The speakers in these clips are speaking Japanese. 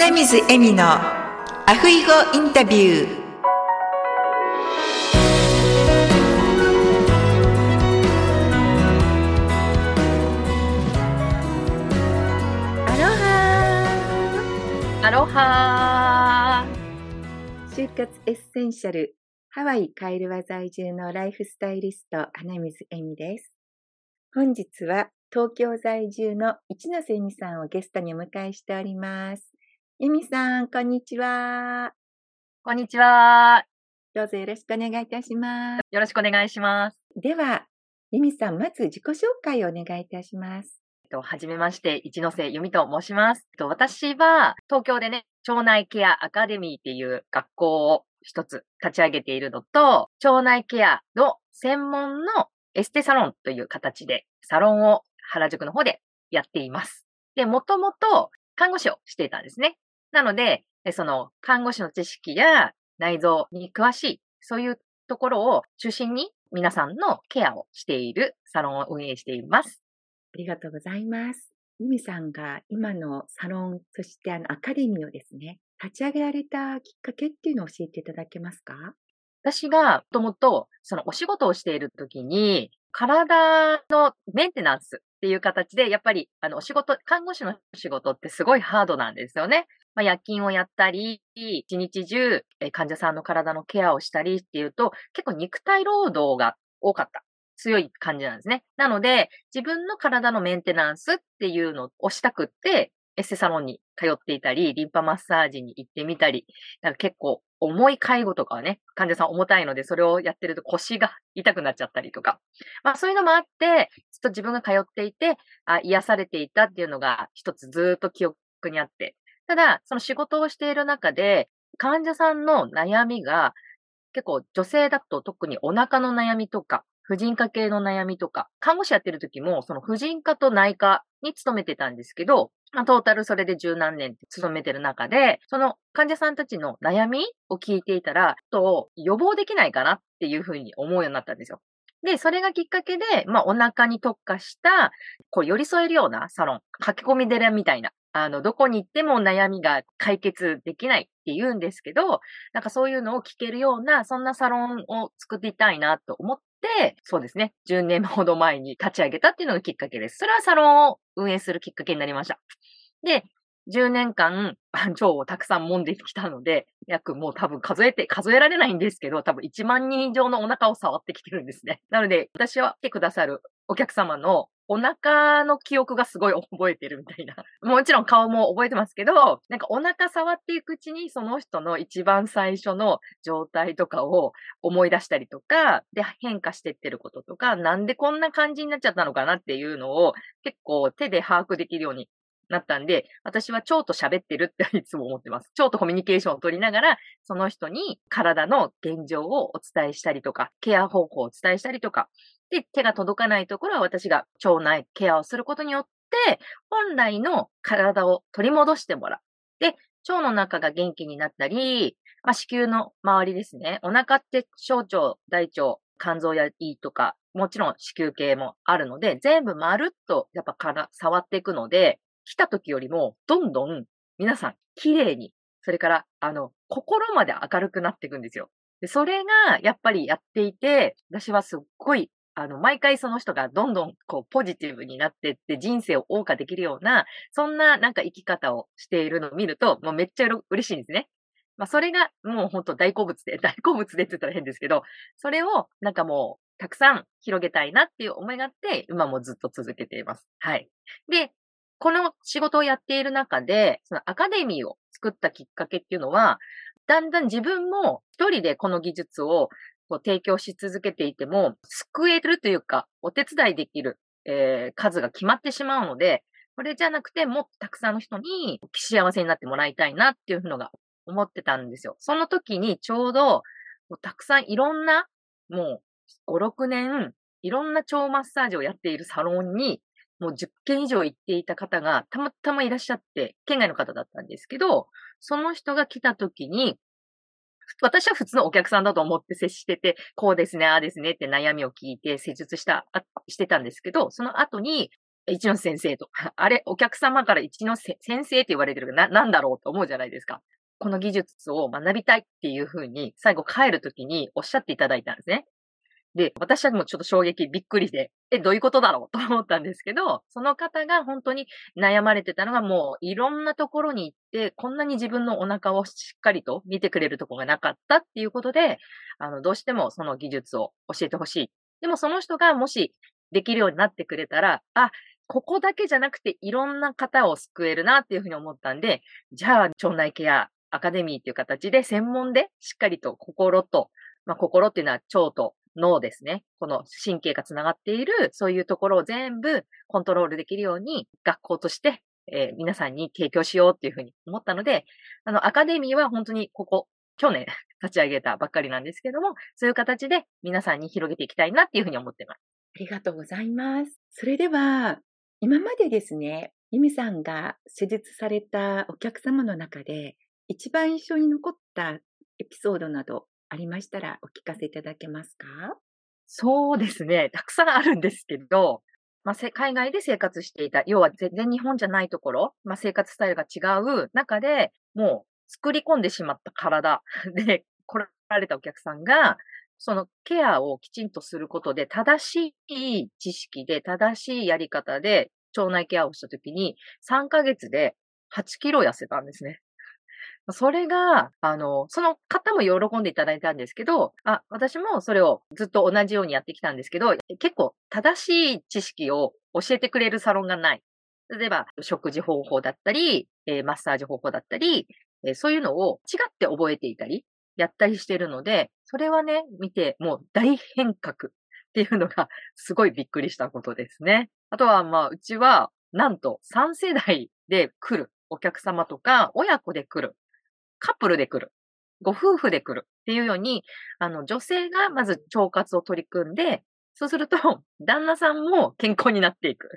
花水恵美のアフイゴインタビュー。アロハアロハ就活エッセンシャルハワイカイルワ在住のライフスタイリスト花水恵美です。本日は東京在住の一ノ瀬恵美さんをゲストにお迎えしております恵美さんこんにちはこんにちは。どうぞよろしくお願いいたしますよろしくお願いします。では恵美さんまず自己紹介をお願いいたしますえっとはじめまして、一ノ瀬由美と申します。えっと私は東京でね、腸内ケアアカデミーっていう学校を一つ立ち上げているのと、腸内ケアの専門のエステサロンという形でサロンを原宿の方でやっています。で、もともと看護師をしていたんですね。なので、えその看護師の知識や内臓に詳しい、そういうところを中心に皆さんのケアをしているサロンを運営しています。ありがとうございます。ユミさんが今のサロン、そしてあのアカデミーをですね、立ち上げられたきっかけっていうのを教えていただけますか？私がもともとそのお仕事をしている時に、体のメンテナンスっていう形で、やっぱりあのお仕事、看護師の仕事ってすごいハードなんですよね。まあ、夜勤をやったり、一日中患者さんの体のケアをしたりっていうと、結構肉体労働が多かった。強い感じなんですね。なので、自分の体のメンテナンスっていうのをしたくって、エステサロンに通っていたり、リンパマッサージに行ってみたり、なんか結構重い介護とかはね、患者さん重たいので、それをやってると腰が痛くなっちゃったりとか。まあそういうのもあって、ずっと自分が通っていて、あ癒されていたっていうのが一つずっと記憶にあって。ただ、その仕事をしている中で、患者さんの悩みが、結構女性だと特にお腹の悩みとか、婦人科系の悩みとか、看護師やってる時も、その婦人科と内科に勤めてたんですけど、まあ、トータルそれで十何年勤めてる中で、その患者さんたちの悩みを聞いていたら、と予防できないかなっていうふうに思うようになったんですよ。で、それがきっかけで、まあ、お腹に特化した、こう、寄り添えるようなサロン、駆け込み寺みたいな、あの、どこに行っても悩みが解決できないって言うんですけど、なんかそういうのを聞けるような、そんなサロンを作っていたいなと思って、そうですね、10年ほど前に立ち上げたっていうのがきっかけです。それはサロンを運営するきっかけになりました。で、10年間、腸をたくさん揉んできたので、約もう多分数えて、数えられないんですけど、多分1万人以上のお腹を触ってきてるんですね。なので、私は来てくださるお客様のお腹の記憶がすごい覚えてるみたいな。もちろん顔も覚えてますけど、なんかお腹触っていくうちにその人の一番最初の状態とかを思い出したりとか、で、変化してってることとか、なんでこんな感じになっちゃったのかなっていうのを結構手で把握できるようになったんで、私は腸と喋ってるっていつも思ってます。腸とコミュニケーションを取りながら、その人に体の現状をお伝えしたりとか、ケア方法をお伝えしたりとか、で、手が届かないところは私が腸内ケアをすることによって、本来の体を取り戻してもらう。で、腸の中が元気になったり、まあ、子宮の周りですね。お腹って小腸、大腸、肝臓や胃とか、もちろん子宮系もあるので、全部まるっとやっぱから触っていくので、来た時よりもどんどん皆さん綺麗に、それからあの、心まで明るくなっていくんですよ。で、それがやっぱりやっていて、私はすっごいあの、毎回その人がどんどんこうポジティブになってって人生を謳歌できるような、そんななんか生き方をしているのを見ると、もうめっちゃ嬉しいんですね。まあそれがもう本当大好物で、大好物でって言ったら変ですけど、それをなんかもうたくさん広げたいなっていう思いがあって、今もずっと続けています。はい。で、この仕事をやっている中で、そのアカデミーを作ったきっかけっていうのは、だんだん自分も一人でこの技術をこう提供し続けていても、救えるというか、お手伝いできる、えー数が決まってしまうので、これじゃなくて、もっとたくさんの人に幸せになってもらいたいなっていうのが思ってたんですよ。その時にちょうど、たくさんいろんな、もう5、6年、いろんな腸マッサージをやっているサロンに、もう10件以上行っていた方がたまたまいらっしゃって、県外の方だったんですけど、その人が来た時に、私は普通のお客さんだと思って接してて、こうですね、ああですねって悩みを聞いて施術した、してたんですけど、その後に、一ノ先生と。あれ、お客様から一ノ先生って言われてるな、なんだろうと思うじゃないですか。この技術を学びたいっていうふうに、最後帰るときにおっしゃっていただいたんですね。で、私はもうちょっと衝撃びっくりで、え、どういうことだろう？と思ったんですけど、その方が本当に悩まれてたのがもういろんなところに行って、こんなに自分のお腹をしっかりと見てくれるとこがなかったっていうことで、あの、どうしてもその技術を教えてほしい。でもその人がもしできるようになってくれたら、あ、ここだけじゃなくていろんな方を救えるなっていうふうに思ったんで、じゃあ腸内ケアアカデミーっていう形で専門でしっかりと心と、まあ心っていうのは腸と脳ですね。この神経がつながっている、そういうところを全部コントロールできるように学校として、えー、皆さんに提供しようっていうふうに思ったので、あの、アカデミーは本当にここ、去年 立ち上げたばっかりなんですけども、そういう形で皆さんに広げていきたいなっていうふうに思ってます。ありがとうございます。それでは、今までですね、ユミさんが施術されたお客様の中で、一番印象に残ったエピソードなどありましたらお聞かせいただけますか？そうですね。たくさんあるんですけど、まあ、海外で生活していた、要は全然日本じゃないところ、まあ、生活スタイルが違う中で、もう作り込んでしまった体 で来られたお客さんが、そのケアをきちんとすることで、正しい知識で、正しいやり方で腸内ケアをしたときに、3ヶ月で8キロ痩せたんですね。それが、あの、その方も喜んでいただいたんですけど、あ、私もそれをずっと同じようにやってきたんですけど、結構正しい知識を教えてくれるサロンがない。例えば、食事方法だったり、えー、マッサージ方法だったり、えー、そういうのを違って覚えていたり、やったりしてるので、それはね、見て、もう大変革っていうのが すごいびっくりしたことですね。あとは、まあ、うちは、なんと3世代で来るお客様とか、親子で来るカップルで来る。ご夫婦で来るっていうように、あの、女性がまず腸活を取り組んで、そうすると、旦那さんも健康になっていく。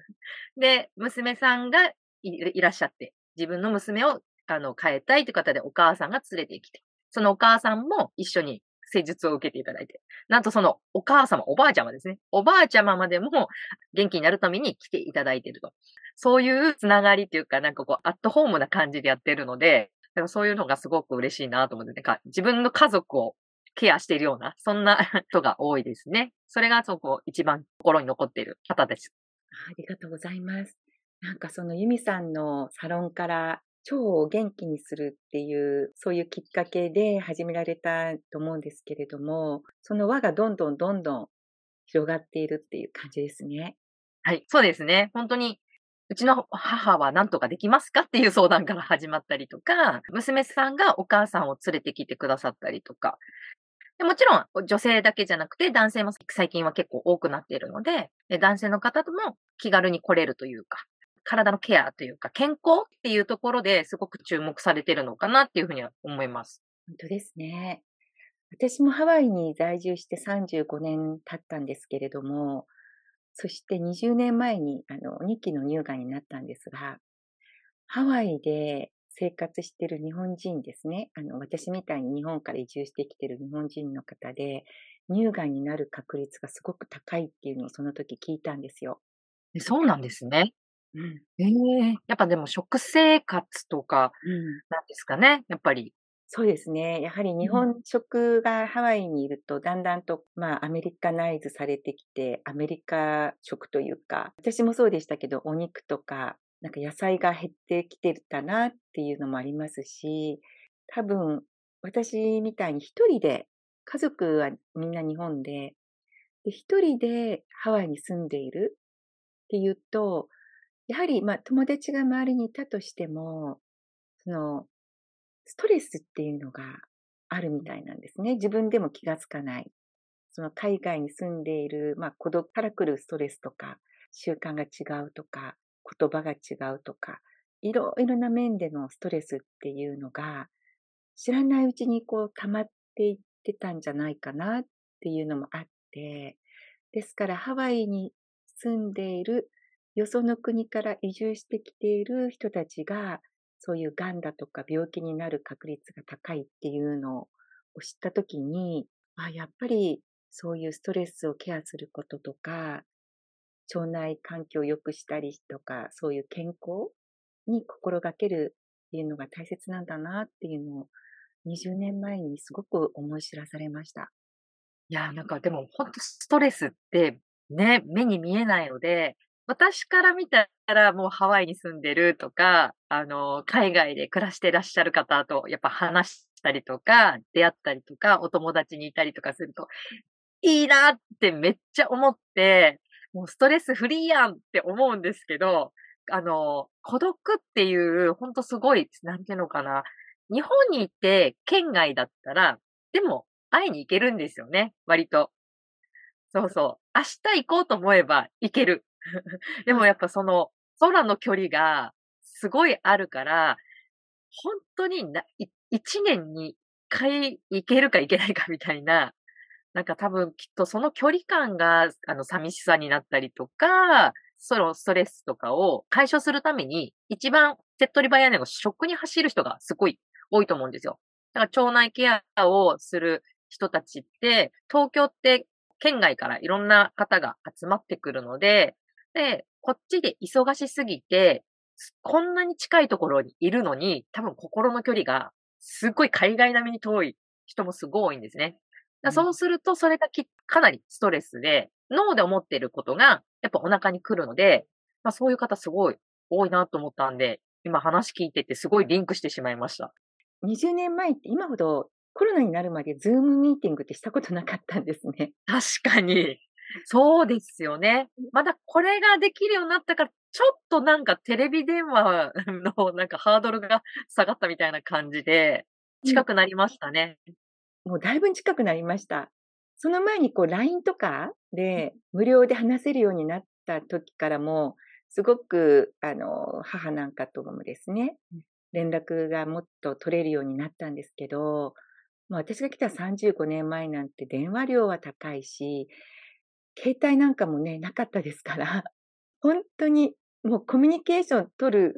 で、娘さんがいらっしゃって、自分の娘を、あの、変えたいという方でお母さんが連れてきて、そのお母さんも一緒に施術を受けていただいて、なんとそのお母様、おばあちゃまですね。おばあちゃままでも元気になるために来ていただいていると。そういうつながりというか、なんかこう、アットホームな感じでやってるので、だからそういうのがすごく嬉しいなと思って、なんか自分の家族をケアしているような、そんな 人が多いですね。それがそこ一番心に残っている方です。ありがとうございます。なんかそのユミさんのサロンから腸を元気にするっていう、そういうきっかけで始められたと思うんですけれども、その輪がどんどんどんどん広がっているっていう感じですね。はい、そうですね。本当にうちの母は何とかできますかっていう相談から始まったりとか、娘さんがお母さんを連れてきてくださったりとか、もちろん女性だけじゃなくて男性も最近は結構多くなっているので、男性の方とも気軽に来れるというか、体のケアというか、健康っていうところですごく注目されているのかなっていうふうには思います。本当ですね。私もハワイに在住して35年経ったんですけれども、そして20年前にあの2期の乳がんになったんですが、ハワイで生活している日本人ですね。あの、私みたいに日本から移住してきている日本人の方で、乳がんになる確率がすごく高いっていうのをその時聞いたんですよ。そうなんですね。うん。ええー、やっぱでも食生活とか、なんですかね。やっぱりそうですね。やはり日本食がハワイにいると、だんだんと、まあ、アメリカナイズされてきて、アメリカ食というか、私もそうでしたけど、お肉とか、なんか野菜が減ってきてたなっていうのもありますし、多分、私みたいに一人で、家族はみんな日本で、一人でハワイに住んでいるっていうと、やはり、まあ、友達が周りにいたとしても、その、ストレスっていうのがあるみたいなんですね。自分でも気がつかない。その海外に住んでいる、まあ、孤独から来るストレスとか、習慣が違うとか、言葉が違うとか、いろいろな面でのストレスっていうのが、知らないうちにこう溜まっていってたんじゃないかなっていうのもあって、ですからハワイに住んでいるよその国から移住してきている人たちがそういう癌だとか病気になる確率が高いっていうのを知ったときに、あ、やっぱりそういうストレスをケアすることとか、腸内環境を良くしたりとか、そういう健康に心がけるっていうのが大切なんだなっていうのを20年前にすごく思い知らされました。いや、なんかでも本当ストレスってね、目に見えないので、私から見たらもうハワイに住んでるとか、あの、海外で暮らしてらっしゃる方とやっぱ話したりとか、出会ったりとか、お友達にいたりとかすると、いいなってめっちゃ思って、もうストレスフリーやんって思うんですけど、あの、孤独っていう、ほんとすごい、なんていうのかな。日本に行って県外だったら、でも会いに行けるんですよね、割と。そうそう。明日行こうと思えば行ける。でもやっぱその空の距離がすごいあるから、本当にな、一年に一回行けるか行けないかみたいな、なんか多分きっとその距離感が、あの、寂しさになったりとか、そのストレスとかを解消するために、一番手っ取り早いのが食に走る人がすごい多いと思うんですよ。だから腸内ケアをする人たちって、東京って県外からいろんな方が集まってくるので、で、こっちで忙しすぎて、こんなに近いところにいるのに、多分心の距離がすっごい海外並みに遠い人もすごい多いんですね。そうすると、それがかなりストレスで、脳で思っていることが、やっぱお腹に来るので、まあそういう方すごい多いなと思ったんで、今話聞いててすごいリンクしてしまいました。20年前って今ほどコロナになるまでズームミーティングってしたことなかったんですね。確かに。そうですよね。まだこれができるようになったから、ちょっとなんかテレビ電話のなんかハードルが下がったみたいな感じで、近くなりましたね。うん、もうだいぶ近くなりました。その前にこう LINE とかで無料で話せるようになった時からも、すごく、あの、母なんかともですね、連絡がもっと取れるようになったんですけど、私が来た35年前なんて電話料は高いし、携帯なんかもね、なかったですから、本当にもうコミュニケーション取る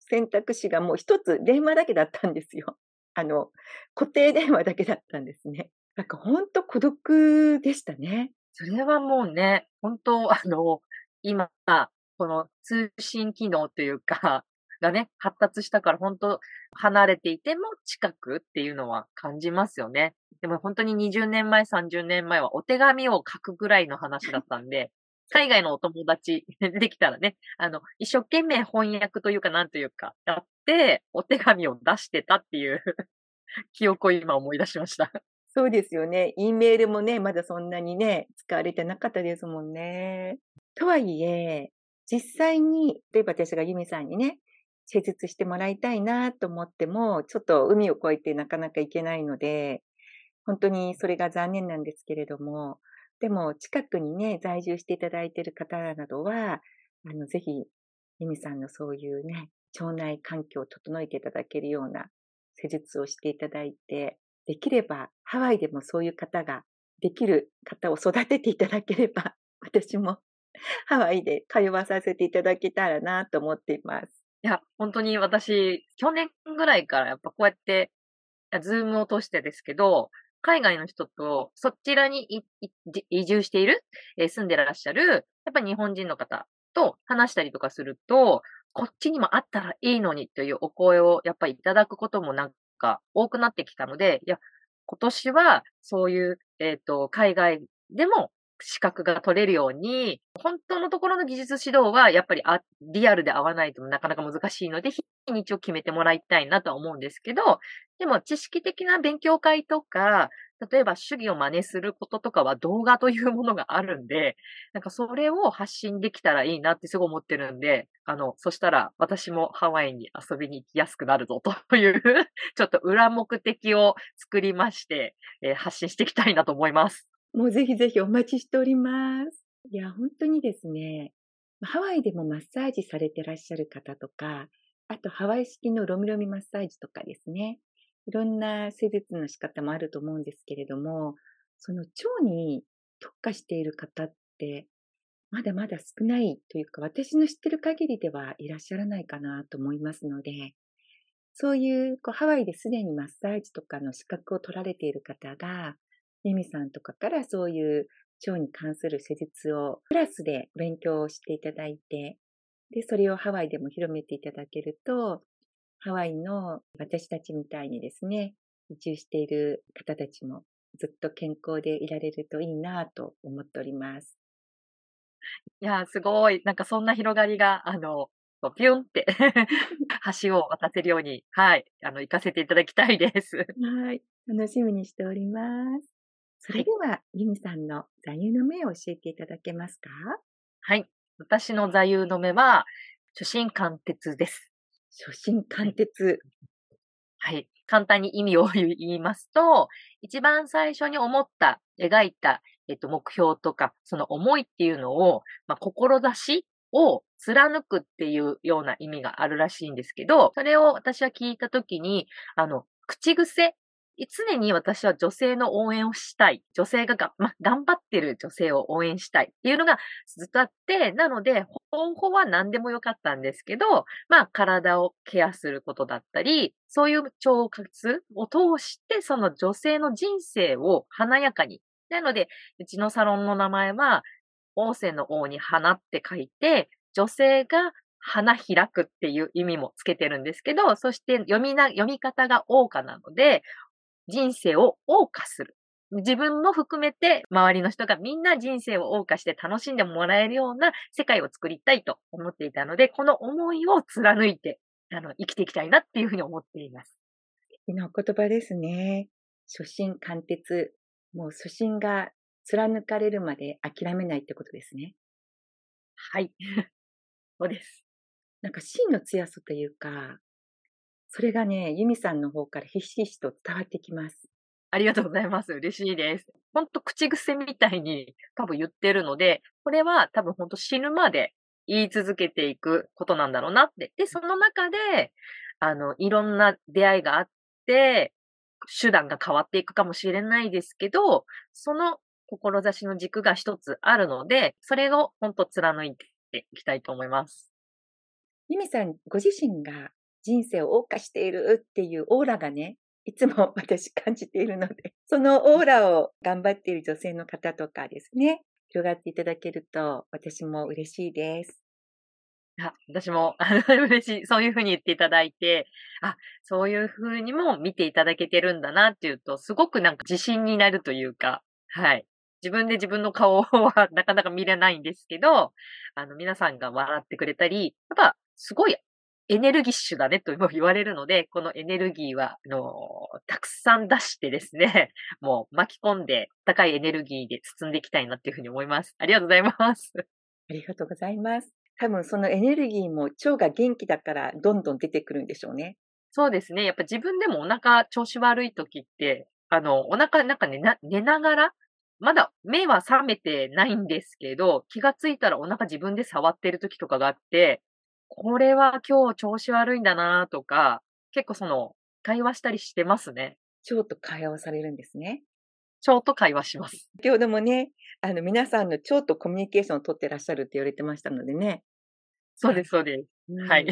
選択肢がもう一つ電話だけだったんですよ。あの、固定電話だけだったんですね。なんか本当孤独でしたね。それはもうね、本当あの、今、この通信機能というか、がね、発達したから本当離れていても近くっていうのは感じますよね。でも本当に20年前、30年前はお手紙を書くぐらいの話だったんで、海外のお友達 できたらね、あの、一生懸命翻訳というかなんというか、やって、お手紙を出してたっていう 記憶を今思い出しました。そうですよね。E メールもね、まだそんなにね、使われてなかったですもんね。とはいえ、実際に、例えば私がユミさんにね、施術してもらいたいなと思っても、ちょっと海を越えてなかなか行けないので、本当にそれが残念なんですけれども、でも近くにね、在住していただいている方などは、あの、ぜひ、ユミさんのそういうね、腸内環境を整えていただけるような施術をしていただいて、できればハワイでもそういう方ができる方を育てていただければ、私もハワイで通わさせていただけたらなと思っています。いや、本当に私、去年ぐらいからやっぱこうやって、ズームを通してですけど、海外の人とそちらに移住している、えー、住んでらっしゃる、やっぱ日本人の方と話したりとかすると、こっちにもあったらいいのにというお声をやっぱりいただくこともなんか多くなってきたので、いや、今年はそういう、えっ、ー、と、海外でも資格が取れるように、本当のところの技術指導はやっぱりリアルで合わないとなかなか難しいので、日にちを決めてもらいたいなとは思うんですけど、でも知識的な勉強会とか、例えば主義を真似することとかは動画というものがあるんで、なんかそれを発信できたらいいなってすごい思ってるんで、あの、そしたら私もハワイに遊びに行きやすくなるぞというちょっと裏目的を作りまして、えー、発信していきたいなと思います。もうぜひぜひお待ちしております。いや、本当にですね、ハワイでもマッサージされてらっしゃる方とか、あとハワイ式のロミロミマッサージとかですね、いろんな施術の仕方もあると思うんですけれども、その腸に特化している方って、まだまだ少ないというか、私の知ってる限りではいらっしゃらないかなと思いますので、そういうこうハワイですでにマッサージとかの資格を取られている方が、ミミさんとかからそういう腸に関する施術をクラスで勉強していただいて、で、それをハワイでも広めていただけると、ハワイの私たちみたいにですね、移住している方たちもずっと健康でいられるといいなと思っております。いや、すごい。なんかそんな広がりが、あの、ピュンって 橋を渡せるように、はい、あの、行かせていただきたいです。はい、楽しみにしております。それでは、ユミさんの座右の銘を教えていただけますか？はい。私の座右の銘は、初心貫徹です。初心貫徹。はい。簡単に意味を言いますと、一番最初に思った、描いた、えっと、目標とか、その思いっていうのを、まあ、志を貫くっていうような意味があるらしいんですけど、それを私は聞いたときに、あの、口癖常に私は女性の応援をしたい。女性がが、ま、頑張ってる女性を応援したいっていうのがずっとあって、なので、方法は何でもよかったんですけど、まあ、体をケアすることだったり、そういう腸活を通して、その女性の人生を華やかに。なので、うちのサロンの名前は、王政の王に花って書いて、女性が花開くっていう意味もつけてるんですけど、そして読みな、読み方が王花なので、人生を謳歌する。自分も含めて周りの人がみんな人生を謳歌して楽しんでもらえるような世界を作りたいと思っていたので、この思いを貫いて、あの、生きていきたいなっていうふうに思っています。素敵なお言葉ですね。初心貫徹。もう初心が貫かれるまで諦めないってことですね。はい。そうです。なんか芯の強さというか、それがね、ユミさんの方からひしひしと伝わってきます。ありがとうございます。嬉しいです。ほんと口癖みたいに多分言ってるので、これは多分ほんと死ぬまで言い続けていくことなんだろうなって。で、その中で、あの、いろんな出会いがあって、手段が変わっていくかもしれないですけど、その志の軸が一つあるので、それを本当貫いていきたいと思います。ユミさんご自身が人生を謳歌しているっていうオーラがね、いつも 私感じているので、そのオーラを頑張っている女性の方とかですね、広がっていただけると私も嬉しいです。あ、私も、あの、嬉しい。そういうふうに言っていただいて、あ、そういうふうにも見ていただけてるんだなっていうと、すごくなんか自信になるというか、はい。自分で自分の顔はなかなか見れないんですけど、あの、皆さんが笑ってくれたり、やっぱ、すごいエネルギッシュだねと言われるので、このエネルギーは、あの、たくさん出してですね、もう巻き込んで高いエネルギーで包んでいきたいなっていうふうに思います。ありがとうございます。ありがとうございます。多分そのエネルギーも腸が元気だからどんどん出てくるんでしょうね。そうですね。やっぱ自分でもお腹調子悪い時って、あの、お腹なんか寝な寝ながら、まだ目は覚めてないんですけど、気がついたらお腹自分で触ってる時とかがあって、これは今日調子悪いんだなとか、結構その、会話したりしてますね。腸と会話をされるんですね。腸と会話します。先ほどもね、あの、皆さんの腸とコミュニケーションを取ってらっしゃるって言われてましたのでね。そうです、そうです。はい。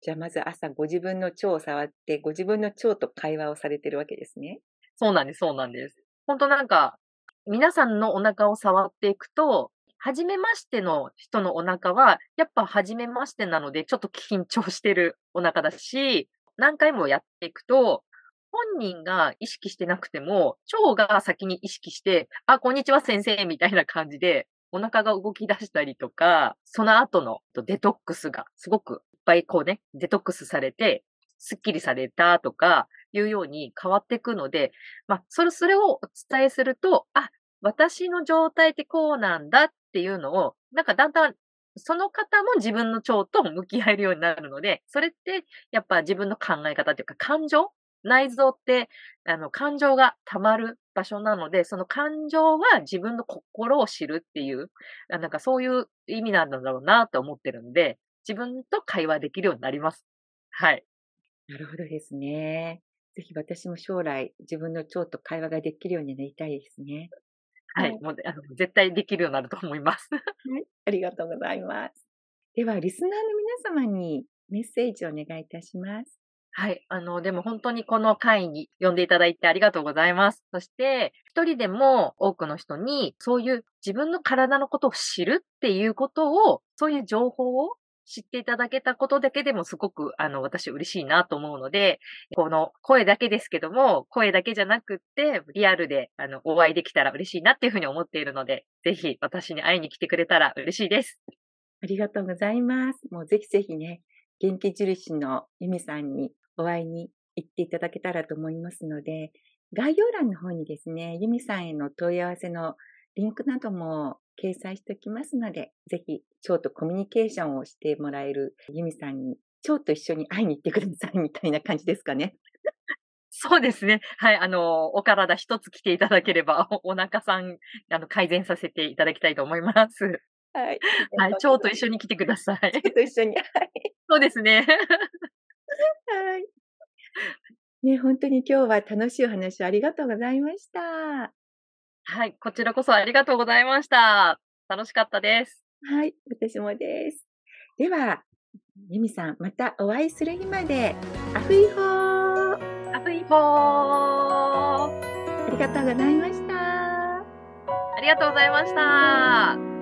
じゃあまず朝ご自分の腸を触って、ご自分の腸と会話をされてるわけですね。そうなんです、そうなんです。本当なんか、皆さんのお腹を触っていくと、初めましての人のお腹は、やっぱ初めましてなので、ちょっと緊張してるお腹だし、何回もやっていくと、本人が意識してなくても、腸が先に意識して、あ、こんにちは先生みたいな感じで、お腹が動き出したりとか、その後のデトックスがすごくいっぱいこうね、デトックスされて、スッキリされたとか、いうように変わっていくので、まあ、それ、それをお伝えすると、あ、私の状態ってこうなんだっっていうのを、なんかだんだんその方も自分の腸と向き合えるようになるので、それってやっぱ自分の考え方というか感情内臓って、あの、感情が溜まる場所なので、その感情は自分の心を知るっていう、なんかそういう意味なんだろうなと思ってるんで、自分と会話できるようになります。はい。なるほどですね。ぜひ私も将来自分の腸と会話ができるようになりたいですね。はい、もう、あの、絶対できるようになると思います。はい、ありがとうございます。では、リスナーの皆様にメッセージをお願いいたします。はい。あの、でも本当にこの会に呼んでいただいてありがとうございます。そして、一人でも多くの人に、そういう自分の体のことを知るっていうことを、そういう情報を知っていただけたことだけでもすごく、あの、私嬉しいなと思うので、この声だけですけども、声だけじゃなくって、リアルで、あの、お会いできたら嬉しいなっていうふうに思っているので、ぜひ私に会いに来てくれたら嬉しいです。ありがとうございます。もうぜひぜひね、元気印のゆみさんにお会いに行っていただけたらと思いますので、概要欄の方にですね、ゆみさんへの問い合わせのリンクなども掲載しておきますので、ぜひ、蝶とコミュニケーションをしてもらえるユミさんに、蝶と一緒に会いに行ってくださいみたいな感じですかね。そうですね。はい。あの、お体一つ来ていただければ、おお腹さん、あの、改善させていただきたいと思います。はい。はい。蝶と一緒に来てください。蝶と一緒に。はい。そうですね。はい。ね、本当に今日は楽しいお話をありがとうございました。はい、こちらこそありがとうございました。楽しかったです。はい、私もです。では、ゆみさん、またお会いする日まで、アフイホーアフイホーありがとうございました。ありがとうございました。